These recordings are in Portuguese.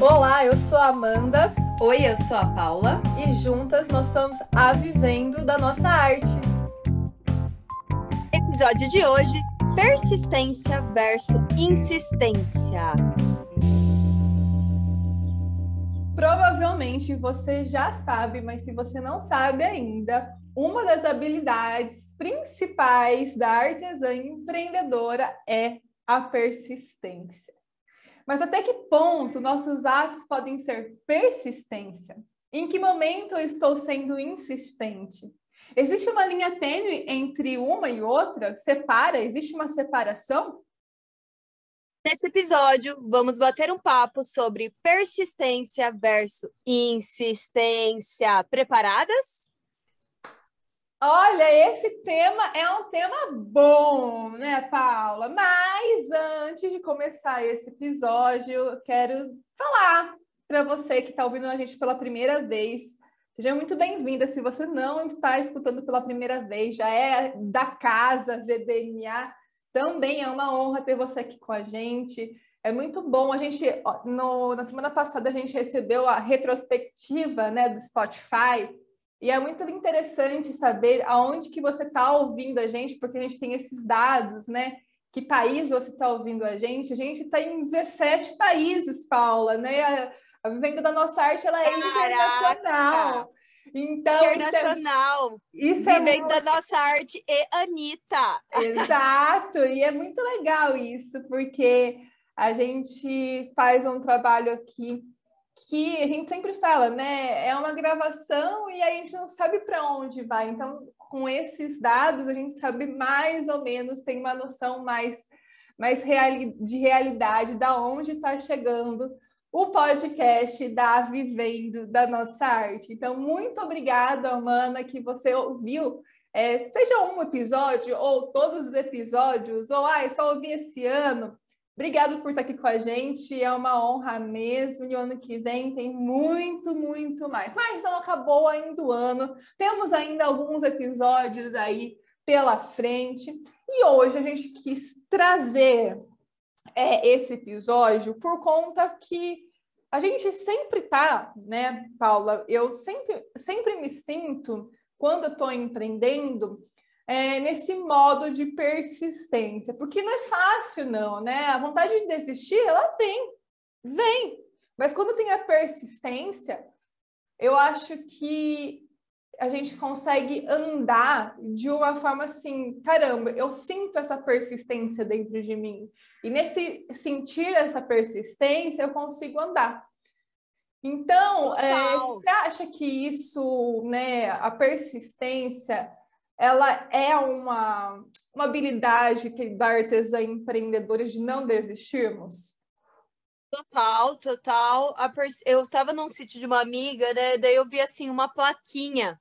Olá, eu sou a Amanda. Oi, eu sou a Paula. E juntas nós somos a Vivendo da Nossa Arte. Episódio de hoje: persistência versus insistência. Provavelmente você já sabe, mas se você não sabe ainda, uma das habilidades principais da artesã empreendedora é a persistência. Mas até que ponto nossos atos podem ser persistência? Em que momento eu estou sendo insistente? Existe uma linha tênue entre uma e outra? Separa? Existe uma separação? Nesse episódio, vamos bater um papo sobre persistência versus insistência. Preparadas? Olha, esse tema é um tema bom, né, Paula? Mas antes de começar esse episódio, quero falar para você que está ouvindo a gente pela primeira vez. Seja muito bem-vinda. Se você não está escutando pela primeira vez, já é da casa VDNA, também é uma honra ter você aqui com a gente. É muito bom. A gente, no, na semana passada, a gente recebeu a retrospectiva né, do Spotify e é muito interessante saber aonde que você está ouvindo a gente, porque a gente tem esses dados, né? Que país você está ouvindo a gente? A gente está em 17 países, Paula, né? A, a da Nossa Arte, ela é Caraca. internacional. Então, internacional. Isso é, muito... da Nossa Arte e Anitta. Exato, e é muito legal isso, porque a gente faz um trabalho aqui que a gente sempre fala, né? É uma gravação e a gente não sabe para onde vai. Então, com esses dados, a gente sabe mais ou menos, tem uma noção mais, mais reali de realidade da onde está chegando o podcast da Vivendo da Nossa Arte. Então, muito obrigada, Amanda, que você ouviu. É, seja um episódio ou todos os episódios, ou ah, eu só ouvi esse ano. Obrigado por estar aqui com a gente, é uma honra mesmo. E ano que vem tem muito, muito mais. Mas não acabou ainda o ano, temos ainda alguns episódios aí pela frente. E hoje a gente quis trazer é, esse episódio por conta que a gente sempre tá, né, Paula? Eu sempre, sempre me sinto, quando eu estou empreendendo, é, nesse modo de persistência, porque não é fácil, não, né? A vontade de desistir, ela vem, vem. Mas quando tem a persistência, eu acho que a gente consegue andar de uma forma assim, caramba, eu sinto essa persistência dentro de mim. E nesse sentir essa persistência, eu consigo andar. Então, é, você acha que isso, né, a persistência, ela é uma, uma habilidade que da artesã empreendedora de não desistirmos? Total, total. Eu estava num sítio de uma amiga, né? Daí eu vi assim uma plaquinha,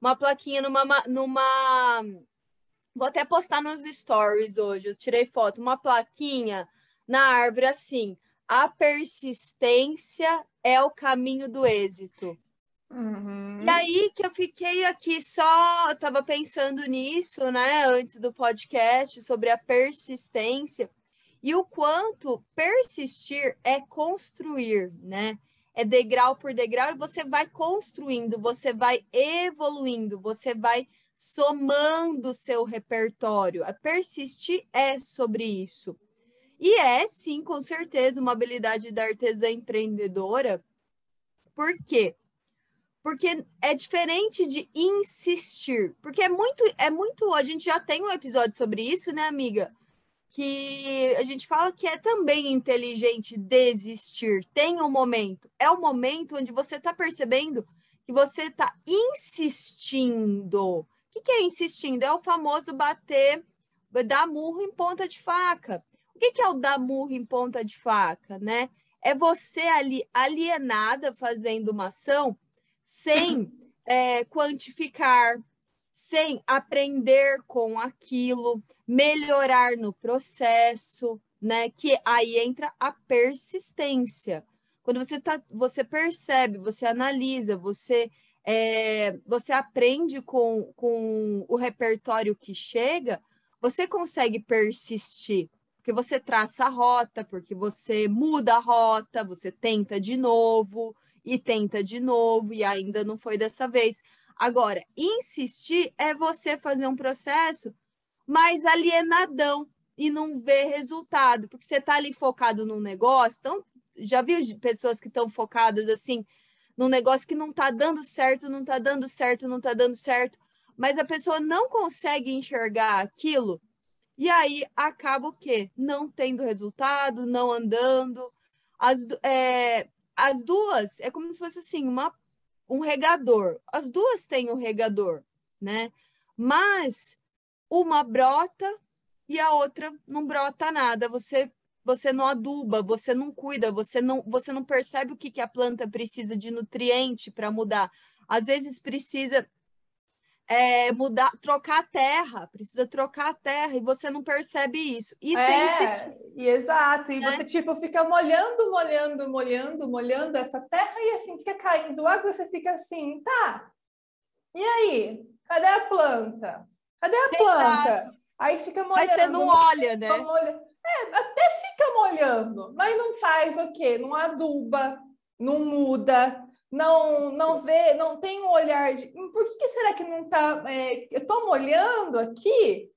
uma plaquinha numa, numa. Vou até postar nos stories hoje. Eu tirei foto, uma plaquinha na árvore assim. A persistência é o caminho do êxito. Uhum. E aí que eu fiquei aqui só, estava pensando nisso, né, antes do podcast, sobre a persistência e o quanto persistir é construir, né? É degrau por degrau e você vai construindo, você vai evoluindo, você vai somando o seu repertório. A persistir é sobre isso. E é, sim, com certeza, uma habilidade da artesã empreendedora. Por quê? Porque é diferente de insistir, porque é muito, é muito, a gente já tem um episódio sobre isso, né, amiga? Que a gente fala que é também inteligente desistir. Tem um momento, é o um momento onde você está percebendo que você está insistindo. O que, que é insistindo? É o famoso bater, dar murro em ponta de faca. O que, que é o dar murro em ponta de faca, né? É você ali alienada fazendo uma ação sem é, quantificar, sem aprender com aquilo, melhorar no processo, né? Que aí entra a persistência. Quando você tá, você percebe, você analisa, você é, você aprende com, com o repertório que chega, você consegue persistir. Porque você traça a rota, porque você muda a rota, você tenta de novo e tenta de novo e ainda não foi dessa vez. Agora, insistir é você fazer um processo mais alienadão e não ver resultado, porque você está ali focado num negócio. Então, já viu pessoas que estão focadas assim num negócio que não está dando certo, não está dando certo, não está dando certo, mas a pessoa não consegue enxergar aquilo e aí acaba o quê? Não tendo resultado, não andando. As, é, as duas é como se fosse assim, uma, um regador. As duas têm um regador, né? Mas uma brota e a outra não brota nada. Você você não aduba, você não cuida, você não, você não percebe o que, que a planta precisa de nutriente para mudar. Às vezes precisa é, mudar, trocar a terra, precisa trocar a terra e você não percebe isso. Isso é, é insistir. E exato, e né? você tipo fica molhando, molhando, molhando, molhando essa terra e assim fica caindo água, você fica assim, tá. E aí? Cadê a planta? Cadê a planta? Exato. Aí fica molhando. Mas você não olha, né? É, até fica molhando, mas não faz o quê? Não aduba, não muda, não não vê, não tem um olhar de hum, por que, que será que não está? É, eu estou molhando aqui,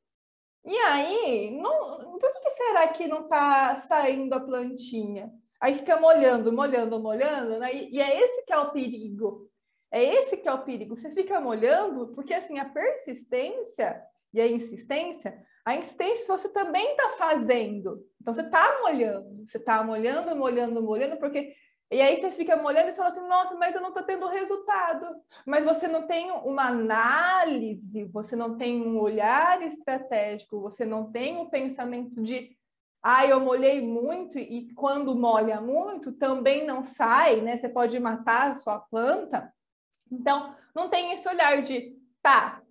e aí, não, por que, será que não está saindo a plantinha? Aí fica molhando, molhando, molhando, né? E é esse que é o perigo. É esse que é o perigo. Você fica molhando, porque assim, a persistência e a insistência, a insistência você também está fazendo. Então você está molhando, você está molhando, molhando, molhando, porque e aí você fica molhando e fala assim, nossa, mas eu não estou tendo resultado. Mas você não tem uma análise, você não tem um olhar estratégico, você não tem o um pensamento de ah, eu molhei muito e quando molha muito também não sai, né? Você pode matar a sua planta. Então, não tem esse olhar de tá,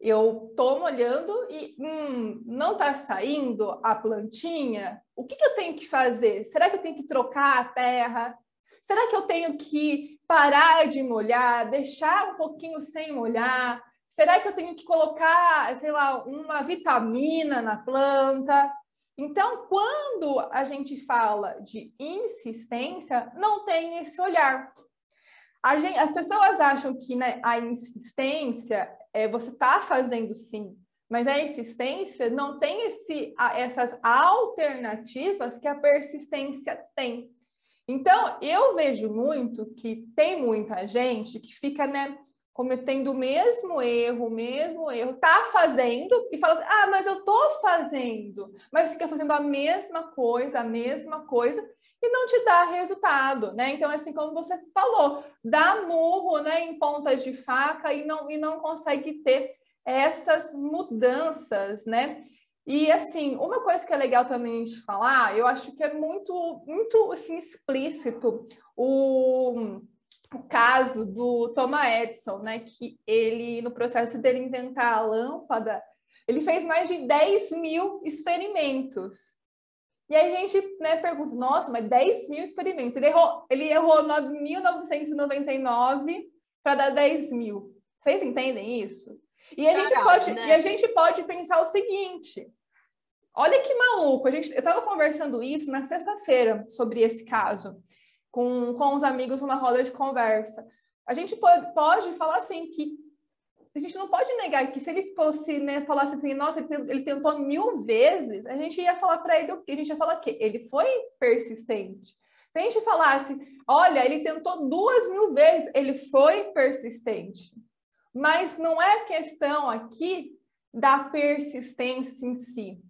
eu tô molhando e hum, não tá saindo a plantinha. O que, que eu tenho que fazer? Será que eu tenho que trocar a terra? Será que eu tenho que parar de molhar, deixar um pouquinho sem molhar? Será que eu tenho que colocar, sei lá, uma vitamina na planta? Então, quando a gente fala de insistência, não tem esse olhar. Gente, as pessoas acham que né, a insistência é você está fazendo sim, mas a insistência não tem esse, essas alternativas que a persistência tem. Então, eu vejo muito que tem muita gente que fica, né, cometendo o mesmo erro, o mesmo erro, tá fazendo e fala assim, ah, mas eu tô fazendo, mas fica fazendo a mesma coisa, a mesma coisa, e não te dá resultado, né? Então, assim como você falou, dá murro, né, em pontas de faca e não, e não consegue ter essas mudanças, né? E assim, uma coisa que é legal também de falar, eu acho que é muito, muito assim, explícito o, o caso do Thomas Edison, né? Que ele, no processo dele inventar a lâmpada, ele fez mais de 10 mil experimentos. E aí a gente né, pergunta, nossa, mas 10 mil experimentos. Ele errou, ele errou 1999 para dar 10 mil. Vocês entendem isso? E a, gente pode, né? e a gente pode pensar o seguinte: olha que maluco, a gente, eu estava conversando isso na sexta-feira sobre esse caso, com, com os amigos numa roda de conversa. A gente pode, pode falar assim que a gente não pode negar que se ele fosse, né, falasse assim, nossa, ele tentou mil vezes, a gente ia falar para ele o? A gente ia falar que ele foi persistente. Se a gente falasse, olha, ele tentou duas mil vezes, ele foi persistente. Mas não é questão aqui da persistência em si.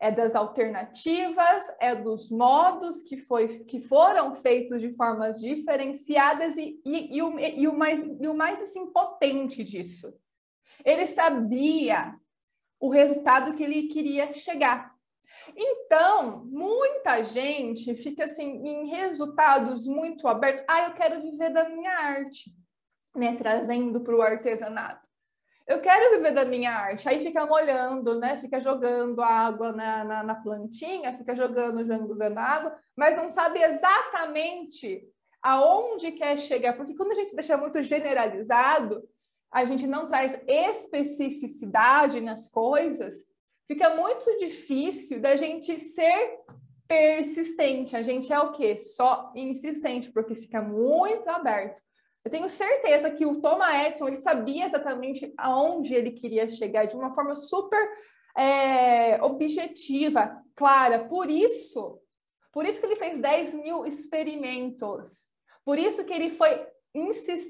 É das alternativas, é dos modos que, foi, que foram feitos de formas diferenciadas e, e, e, o, e o, mais, e o mais assim, potente disso ele sabia o resultado que ele queria chegar. Então, muita gente fica assim em resultados muito abertos. Ah, eu quero viver da minha arte, né? Trazendo para o artesanato. Eu quero viver da minha arte. Aí fica molhando, né? Fica jogando água na, na, na plantinha, fica jogando, jogando água, mas não sabe exatamente aonde quer chegar. Porque quando a gente deixa muito generalizado, a gente não traz especificidade nas coisas, fica muito difícil da gente ser persistente. A gente é o quê? Só insistente, porque fica muito aberto. Eu tenho certeza que o Thomas Edison ele sabia exatamente aonde ele queria chegar de uma forma super é, objetiva, clara. Por isso, por isso que ele fez 10 mil experimentos. Por isso que ele foi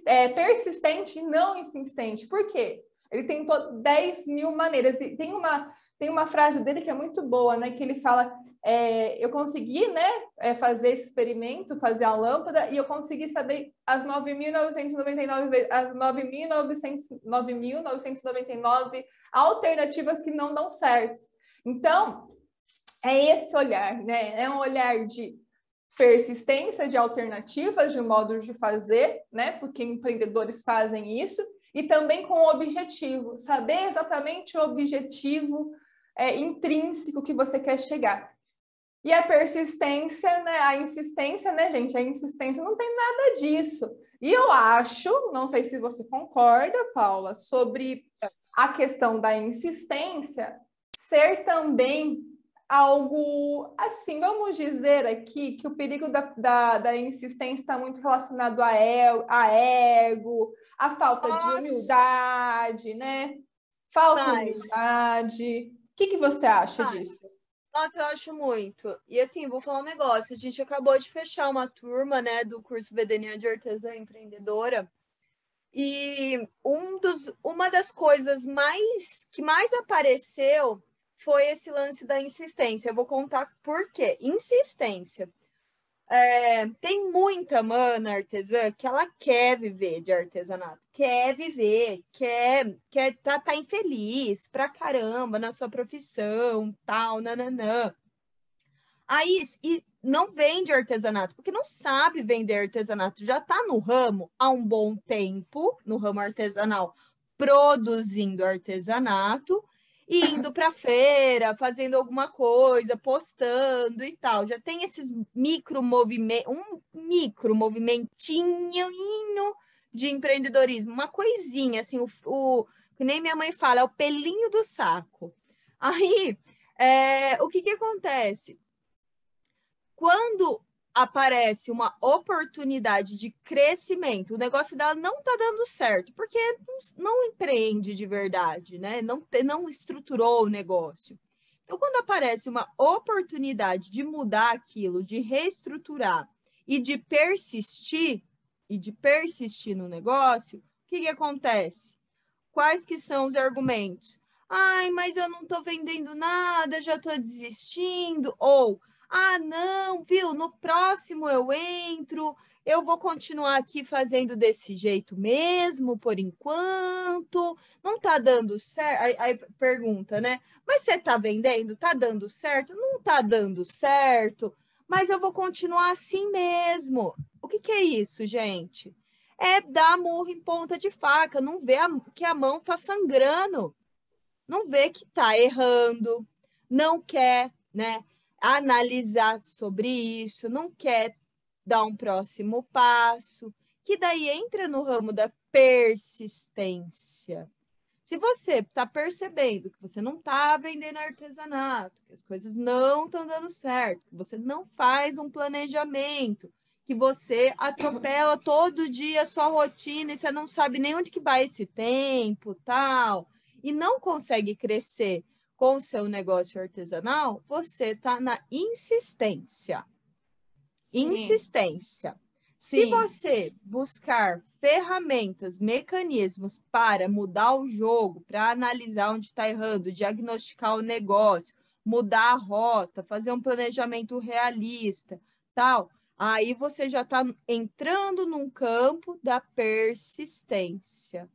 é, persistente e não insistente. Por quê? Ele tentou 10 mil maneiras. E tem uma, tem uma frase dele que é muito boa, né? Que ele fala: é, eu consegui, né, é, fazer esse experimento, fazer a lâmpada, e eu consegui saber as 9.999 as 9.999 alternativas que não dão certo. Então, é esse olhar, né? É um olhar de persistência de alternativas, de modos de fazer, né? Porque empreendedores fazem isso, e também com o objetivo, saber exatamente o objetivo é, intrínseco que você quer chegar. E a persistência, né? A insistência, né, gente? A insistência não tem nada disso. E eu acho, não sei se você concorda, Paula, sobre a questão da insistência ser também algo assim, vamos dizer aqui que o perigo da, da, da insistência está muito relacionado a, el, a ego, a falta Nossa. de humildade, né? Falta de humildade. O que, que você acha disso? Nossa, eu acho muito. E assim, vou falar um negócio. A gente acabou de fechar uma turma, né, do curso Vedenia de Artesã Empreendedora. E um dos, uma das coisas mais que mais apareceu foi esse lance da insistência. Eu vou contar por quê. Insistência. É, tem muita mana artesã que ela quer viver de artesanato, quer viver, quer, quer tá, tá infeliz pra caramba na sua profissão, tal, nananã. Aí e não vende artesanato, porque não sabe vender artesanato, já tá no ramo há um bom tempo, no ramo artesanal, produzindo artesanato, indo para feira, fazendo alguma coisa, postando e tal. Já tem esses micro movimentos, um micro movimentinho de empreendedorismo, uma coisinha assim, o, o que nem minha mãe fala, é o pelinho do saco. Aí, é, o que que acontece? Quando aparece uma oportunidade de crescimento, o negócio dela não está dando certo, porque não, empreende de verdade, né? Não, não estruturou o negócio. Então, quando aparece uma oportunidade de mudar aquilo, de reestruturar e de persistir, e de persistir no negócio, o que, que acontece? Quais que são os argumentos? Ai, mas eu não estou vendendo nada, já estou desistindo. Ou, ah, não, viu? No próximo eu entro, eu vou continuar aqui fazendo desse jeito mesmo, por enquanto. Não tá dando certo. Aí, aí, pergunta, né? Mas você tá vendendo? Tá dando certo? Não tá dando certo, mas eu vou continuar assim mesmo. O que, que é isso, gente? É dar murro em ponta de faca, não vê a, que a mão tá sangrando, não vê que tá errando, não quer, né? Analisar sobre isso, não quer dar um próximo passo, que daí entra no ramo da persistência. Se você está percebendo que você não está vendendo artesanato, que as coisas não estão dando certo, que você não faz um planejamento, que você atropela todo dia a sua rotina e você não sabe nem onde que vai esse tempo, tal, e não consegue crescer com o seu negócio artesanal, você está na insistência. Sim. Insistência. Sim. Se você buscar ferramentas, mecanismos para mudar o jogo, para analisar onde está errando, diagnosticar o negócio, mudar a rota, fazer um planejamento realista, tal, aí você já está entrando num campo da persistência.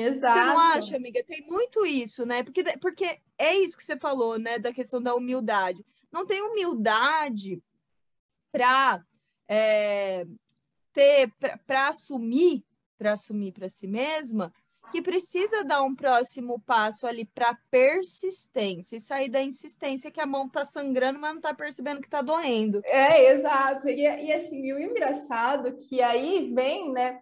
Exato. Você não acha, amiga? Tem muito isso, né? Porque, porque é isso que você falou, né? Da questão da humildade. Não tem humildade para é, ter, para assumir, para assumir para si mesma, que precisa dar um próximo passo ali para persistência e sair da insistência que a mão tá sangrando, mas não tá percebendo que tá doendo. É, exato. E, e assim, o engraçado que aí vem, né?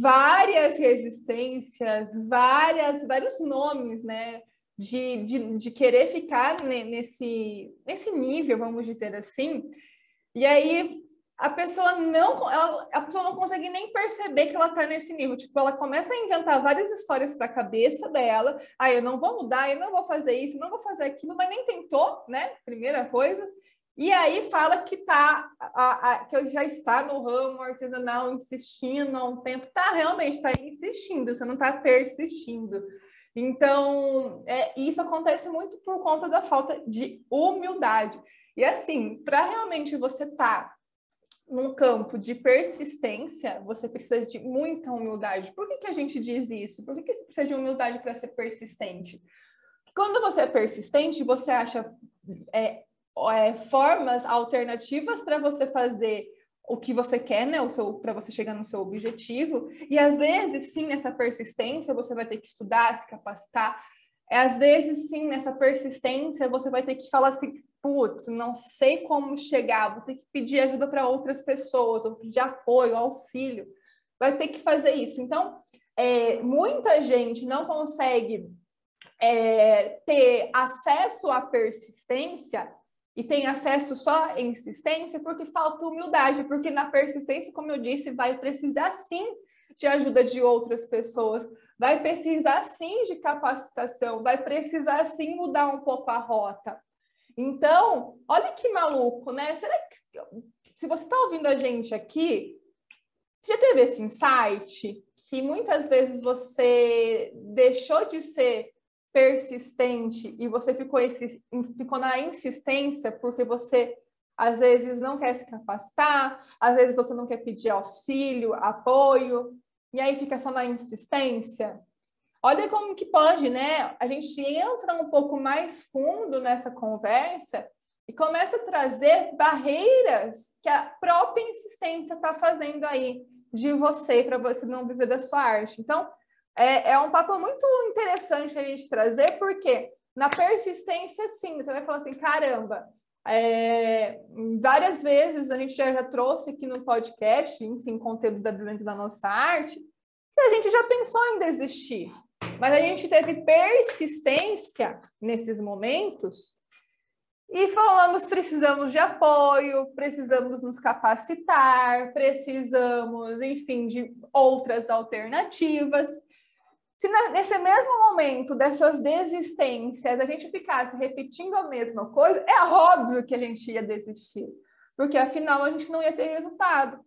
Várias resistências, várias, vários nomes, né? de, de, de querer ficar nesse, nesse nível, vamos dizer assim. E aí a pessoa não ela, a pessoa não consegue nem perceber que ela está nesse nível. Tipo, ela começa a inventar várias histórias para a cabeça dela. Ah, eu não vou mudar, eu não vou fazer isso, não vou fazer aquilo, mas nem tentou, né? Primeira coisa. E aí fala que tá a, a, que já está no ramo artesanal insistindo há um tempo. Tá, realmente, está insistindo, você não está persistindo. Então, é, isso acontece muito por conta da falta de humildade. E assim, para realmente você estar tá num campo de persistência, você precisa de muita humildade. Por que, que a gente diz isso? Por que, que você precisa de humildade para ser persistente? Quando você é persistente, você acha é, é, formas alternativas para você fazer o que você quer, né? O seu para você chegar no seu objetivo. E às vezes, sim, nessa persistência, você vai ter que estudar, se capacitar. Às vezes, sim, nessa persistência, você vai ter que falar assim: putz, não sei como chegar, vou ter que pedir ajuda para outras pessoas, vou pedir apoio, auxílio, vai ter que fazer isso. Então, é, muita gente não consegue é, ter acesso à persistência e tem acesso só à insistência porque falta humildade, porque na persistência, como eu disse, vai precisar sim de ajuda de outras pessoas, vai precisar sim de capacitação, vai precisar sim mudar um pouco a rota. Então, olha que maluco, né? Será que se você está ouvindo a gente aqui, já teve esse insight que muitas vezes você deixou de ser persistente e você ficou, ficou na insistência porque você às vezes não quer se capacitar, às vezes você não quer pedir auxílio, apoio, e aí fica só na insistência. Olha como que pode, né? A gente entra um pouco mais fundo nessa conversa e começa a trazer barreiras que a própria insistência está fazendo aí de você para você não viver da sua arte. Então, é, é um papo muito interessante a gente trazer, porque na persistência, sim, você vai falar assim, caramba, é, várias vezes a gente já, já trouxe aqui no podcast, enfim, conteúdo da dentro da nossa arte, que a gente já pensou em desistir. Mas a gente teve persistência nesses momentos e falamos: precisamos de apoio, precisamos nos capacitar, precisamos, enfim, de outras alternativas. Se nesse mesmo momento dessas desistências a gente ficasse repetindo a mesma coisa, é óbvio que a gente ia desistir, porque afinal a gente não ia ter resultado.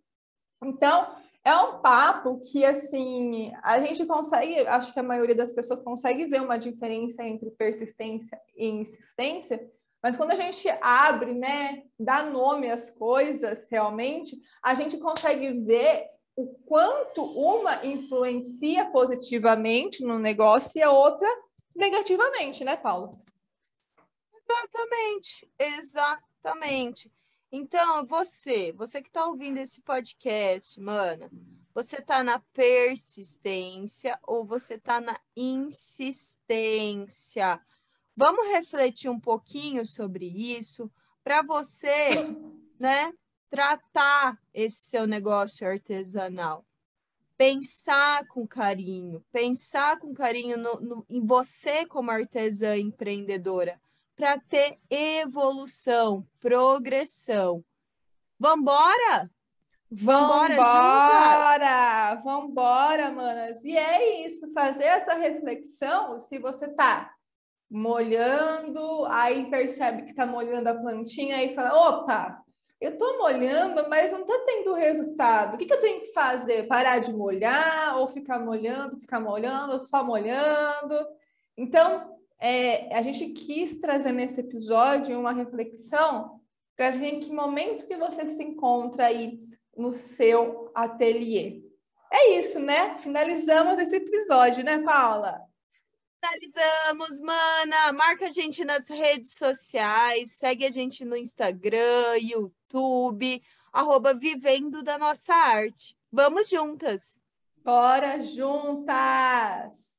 Então, é um papo que, assim, a gente consegue, acho que a maioria das pessoas consegue ver uma diferença entre persistência e insistência, mas quando a gente abre, né, dá nome às coisas realmente, a gente consegue ver o quanto uma influencia positivamente no negócio e a outra negativamente, né, Paulo? Exatamente, exatamente. Então, você, você que está ouvindo esse podcast, mana, você está na persistência ou você está na insistência? Vamos refletir um pouquinho sobre isso para você, né, tratar esse seu negócio artesanal. Pensar com carinho, pensar com carinho no, no, em você como artesã empreendedora para ter evolução, progressão. Vambora? Vambora, vambora, vambora, manas. E é isso, fazer essa reflexão, se você tá molhando, aí percebe que tá molhando a plantinha e fala, opa, eu tô molhando, mas não tá tendo resultado. O que, que eu tenho que fazer? Parar de molhar ou ficar molhando, ficar molhando, só molhando? Então, é, a gente quis trazer nesse episódio uma reflexão para ver em que momento que você se encontra aí no seu ateliê. É isso, né? Finalizamos esse episódio, né, Paula? Finalizamos, mana. Marca a gente nas redes sociais, segue a gente no Instagram, YouTube, arroba Vivendo da Nossa Arte. Vamos juntas! Bora juntas!